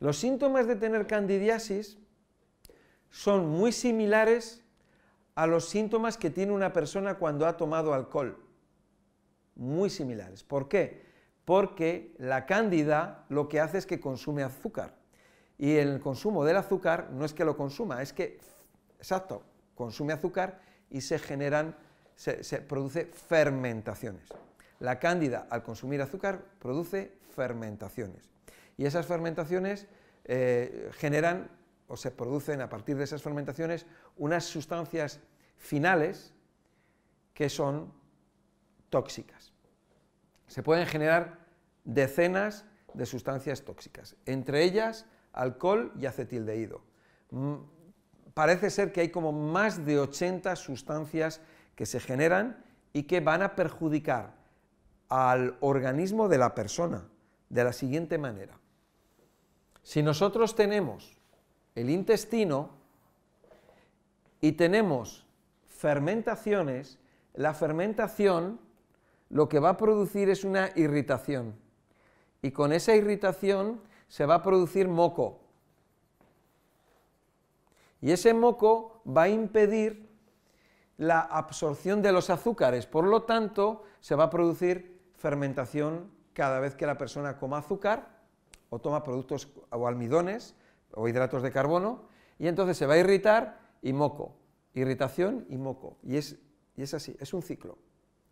Los síntomas de tener candidiasis son muy similares a los síntomas que tiene una persona cuando ha tomado alcohol. Muy similares. ¿Por qué? Porque la cándida lo que hace es que consume azúcar. Y el consumo del azúcar no es que lo consuma, es que, exacto, consume azúcar y se generan, se, produce fermentaciones. La cándida, al consumir azúcar, produce fermentaciones. Y esas fermentaciones eh, generan o se producen a partir de esas fermentaciones unas sustancias finales que son tóxicas. Se pueden generar decenas de sustancias tóxicas, entre ellas alcohol y acetildehído. Mm, parece ser que hay como más de 80 sustancias que se generan y que van a perjudicar al organismo de la persona de la siguiente manera. Si nosotros tenemos el intestino y tenemos fermentaciones, la fermentación lo que va a producir es una irritación. Y con esa irritación se va a producir moco. Y ese moco va a impedir la absorción de los azúcares. Por lo tanto, se va a producir fermentación cada vez que la persona coma azúcar o toma productos o almidones o hidratos de carbono, y entonces se va a irritar y moco, irritación y moco. Y es, y es así, es un ciclo.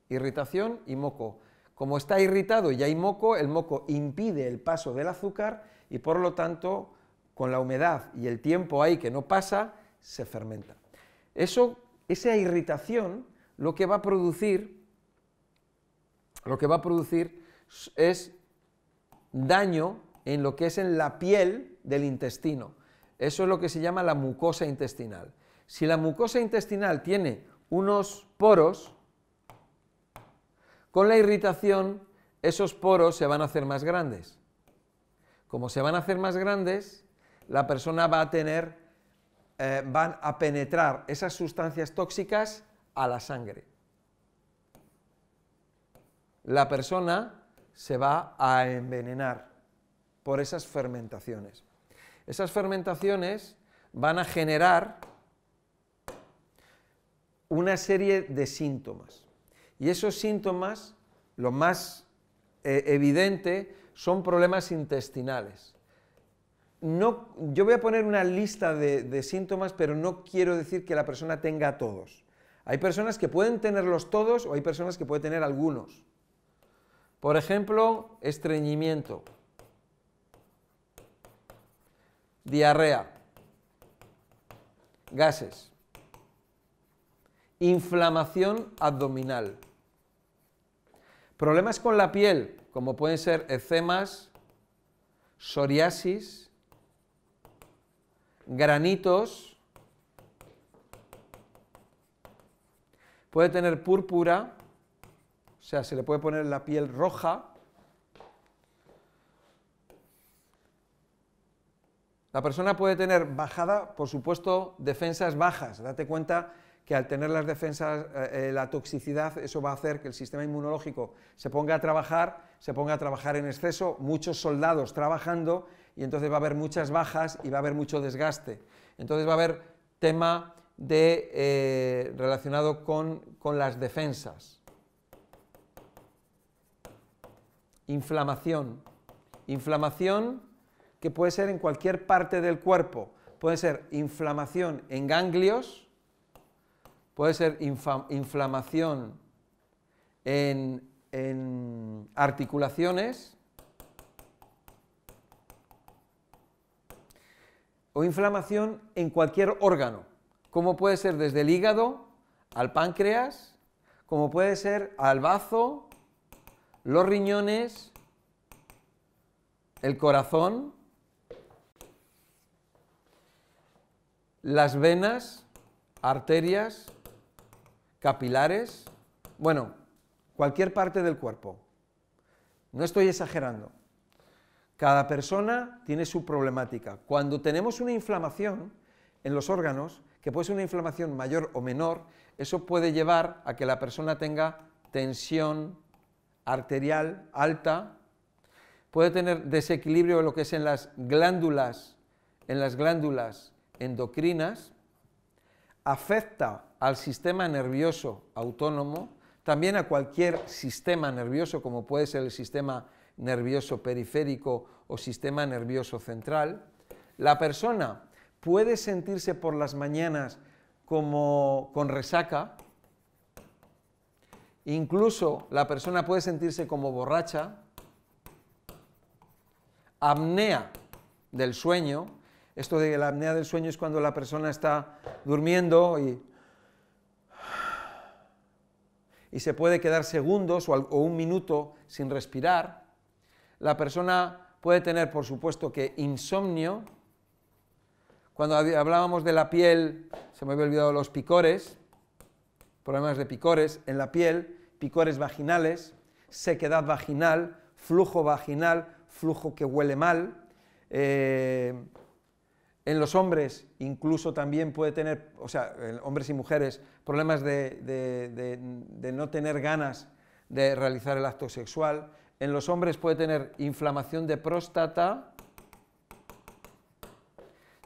Irritación y moco. Como está irritado y hay moco, el moco impide el paso del azúcar y por lo tanto, con la humedad y el tiempo ahí que no pasa, se fermenta. Eso, esa irritación lo que va a producir, lo que va a producir es daño en lo que es en la piel del intestino. Eso es lo que se llama la mucosa intestinal. Si la mucosa intestinal tiene unos poros, con la irritación esos poros se van a hacer más grandes. Como se van a hacer más grandes, la persona va a tener, eh, van a penetrar esas sustancias tóxicas a la sangre. La persona se va a envenenar por esas fermentaciones. Esas fermentaciones van a generar una serie de síntomas. Y esos síntomas, lo más eh, evidente, son problemas intestinales. No, yo voy a poner una lista de, de síntomas, pero no quiero decir que la persona tenga todos. Hay personas que pueden tenerlos todos o hay personas que pueden tener algunos. Por ejemplo, estreñimiento diarrea, gases, inflamación abdominal, problemas con la piel, como pueden ser eczemas, psoriasis, granitos, puede tener púrpura, o sea, se le puede poner la piel roja, La persona puede tener bajada, por supuesto, defensas bajas. Date cuenta que al tener las defensas, eh, eh, la toxicidad, eso va a hacer que el sistema inmunológico se ponga a trabajar, se ponga a trabajar en exceso, muchos soldados trabajando y entonces va a haber muchas bajas y va a haber mucho desgaste. Entonces va a haber tema de, eh, relacionado con, con las defensas. Inflamación. Inflamación que puede ser en cualquier parte del cuerpo. Puede ser inflamación en ganglios, puede ser inflamación en, articulaciones o inflamación en cualquier órgano, como puede ser desde el hígado al páncreas, como puede ser al bazo, los riñones, el corazón, las venas, arterias, capilares, bueno, cualquier parte del cuerpo. No estoy exagerando. Cada persona tiene su problemática. Cuando tenemos una inflamación en los órganos, que puede ser una inflamación mayor o menor, eso puede llevar a que la persona tenga tensión arterial alta, puede tener desequilibrio en lo que es en las glándulas, en las glándulas endocrinas, afecta al sistema nervioso autónomo, también a cualquier sistema nervioso, como puede ser el sistema nervioso periférico o sistema nervioso central. La persona puede sentirse por las mañanas como con resaca, incluso la persona puede sentirse como borracha, apnea del sueño, esto de la apnea del sueño es cuando la persona está durmiendo y y se puede quedar segundos o, un minuto sin respirar. La persona puede tener, por supuesto, que insomnio. Cuando hablábamos de la piel, se me había olvidado los picores, problemas de picores en la piel, picores vaginales, sequedad vaginal, flujo vaginal, flujo que huele mal. Eh, en los hombres incluso también puede tener, o sea, hombres y mujeres, problemas de, no tener ganas de realizar el acto sexual. En los hombres puede tener inflamación de próstata,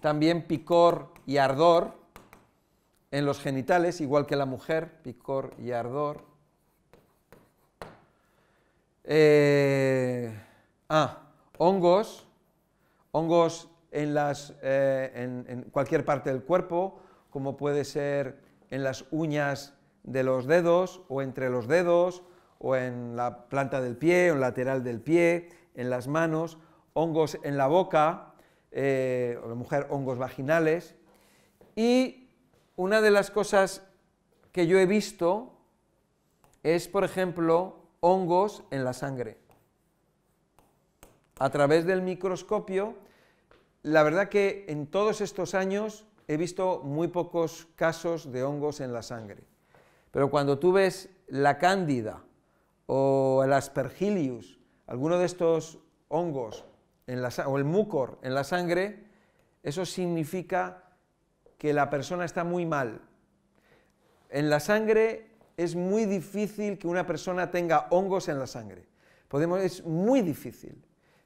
también picor y ardor en los genitales, igual que la mujer, picor y ardor. Eh, ah, hongos, hongos en, las, eh, en, cualquier parte del cuerpo, como puede ser en las uñas de los dedos o entre los dedos o en la planta del pie o en lateral del pie, en las manos, hongos en la boca, eh, o la mujer hongos vaginales. Y una de las cosas que yo he visto es, por ejemplo, hongos en la sangre. A través del microscopio la verdad que en todos estos años he visto muy pocos casos de hongos en la sangre. Pero cuando tú ves la cándida o el aspergillus, alguno de estos hongos o el mucor en la sangre, eso significa que la persona está muy mal. En la sangre es muy difícil que una persona tenga hongos en la sangre. Podemos, es muy difícil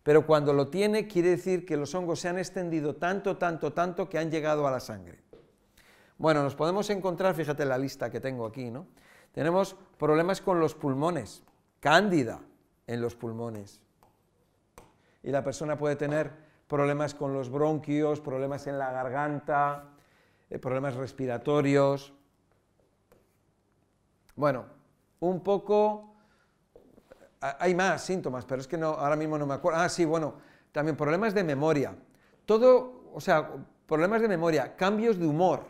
pero cuando lo tiene quiere decir que los hongos se han extendido tanto, tanto, tanto que han llegado a la sangre. Bueno, nos podemos encontrar, fíjate la lista que tengo aquí, ¿no? Tenemos problemas con los pulmones, cándida en los pulmones. Y la persona puede tener problemas con los bronquios, problemas en la garganta, eh, problemas respiratorios. Bueno, un poco hay más síntomas, pero es que no, ahora mismo no me acuerdo. Ah, sí, bueno, también problemas de memoria. Todo, o sea, problemas de memoria, cambios de humor.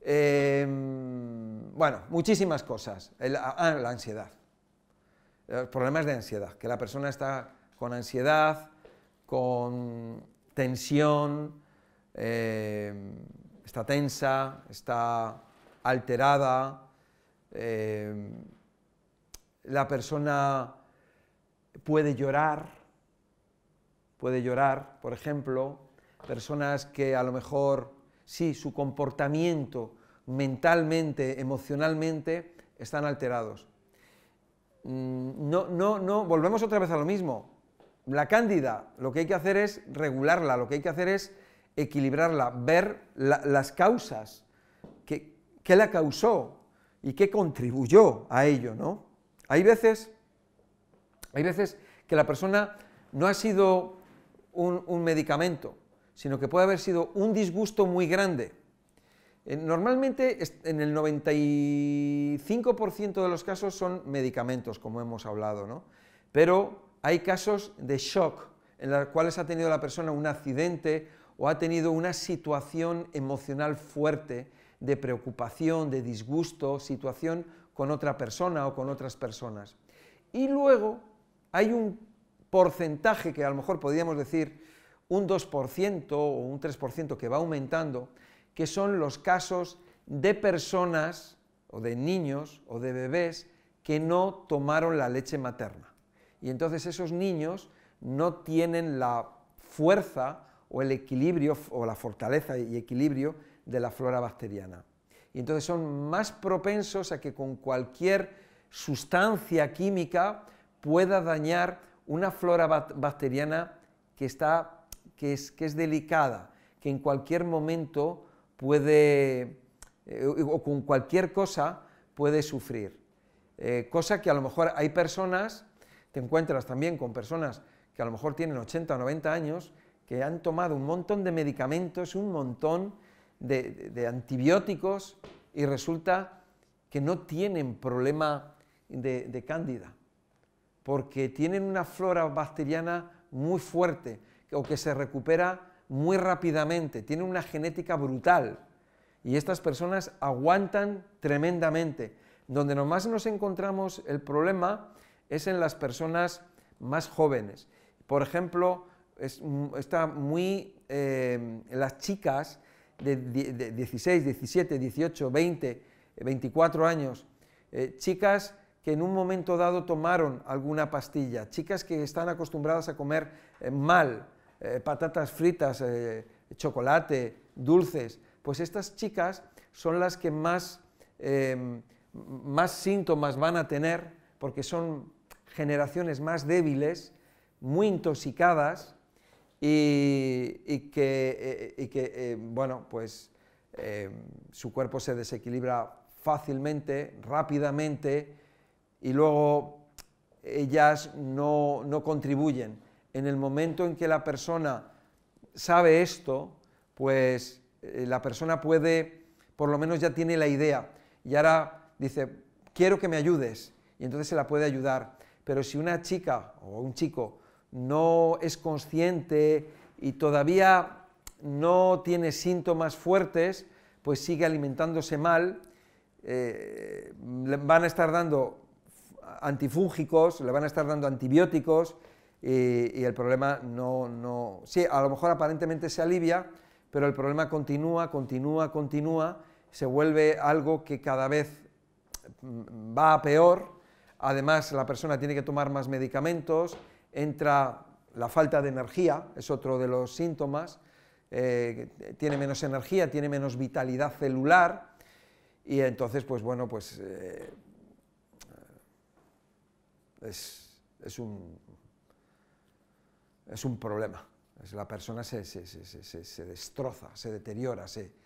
Em, bueno, muchísimas cosas. ah, la ansiedad. Eh, problemas de ansiedad, que la persona está con ansiedad, con tensión, em, está tensa, está alterada. Em, la persona puede llorar, puede llorar, por ejemplo, personas que a lo mejor, sí, su comportamiento mentalmente, emocionalmente, están alterados. Mm, no, no, no, volvemos otra vez a lo mismo. La cándida, lo que hay que hacer es regularla, lo que hay que hacer es equilibrarla, ver las causas, qué, qué la causó y qué contribuyó a ello, ¿no? Hay veces, hay veces que la persona no ha sido un, medicamento, sino que puede haber sido un disgusto muy grande. Eh, normalmente en el 95% de los casos son medicamentos, como hemos hablado, ¿no? pero hay casos de shock en los cuales ha tenido la persona un accidente o ha tenido una situación emocional fuerte de preocupación, de disgusto, situación con otra persona o con otras personas. Y luego hay un porcentaje que a lo mejor podríamos decir un 2% o un 3% que va aumentando, que son los casos de personas o de niños o de bebés que no tomaron la leche materna. Y entonces esos niños no tienen la fuerza o el equilibrio o la fortaleza y equilibrio de la flora bacteriana y entonces son más propensos a que con cualquier sustancia química pueda dañar una flora bacteriana que, está, que, es, que es delicada, que en cualquier momento puede, eh, o con cualquier cosa puede sufrir. Eh, cosa que a lo mejor hay personas, te encuentras también con personas que a lo mejor tienen 80 o 90 años, que han tomado un montón de medicamentos, un montón de, antibióticos y resulta que no tienen problema de, cándida, porque tienen una flora bacteriana muy fuerte o que se recupera muy rápidamente, tienen una genética brutal y estas personas aguantan tremendamente. Donde nomás nos encontramos el problema es en las personas más jóvenes. Por ejemplo, mm, está muy eh, las chicas de, 16, 17, 18, 20, 24 años, eh, chicas que en un momento dado tomaron alguna pastilla, chicas que están acostumbradas a comer eh, mal, patatas fritas, chocolate, dulces, pues estas chicas son las que más, más síntomas van a tener porque son generaciones más débiles muy intoxicadas y, que, eh, eh, bueno, pues eh, su cuerpo se desequilibra fácilmente, rápidamente, y luego ellas no, no contribuyen. En el momento en que la persona sabe esto, pues la persona puede, por lo menos ya tiene la idea, y ahora dice, quiero que me ayudes, y entonces se la puede ayudar. Pero si una chica o un chico no es consciente y todavía no tiene síntomas fuertes, pues sigue alimentándose mal, eh, le van a estar dando antifúngicos, le van a estar dando antibióticos y, el problema no, no... Sí, a lo mejor aparentemente se alivia, pero el problema continúa, continúa, continúa, se vuelve algo que cada vez mm, va a peor, además la persona tiene que tomar más medicamentos, entra la falta de energía, es otro de los síntomas, eh, tiene menos energía, tiene menos vitalidad celular y entonces, pues bueno, pues eh, es, un, es un problema. la persona se, destroza, se deteriora, se,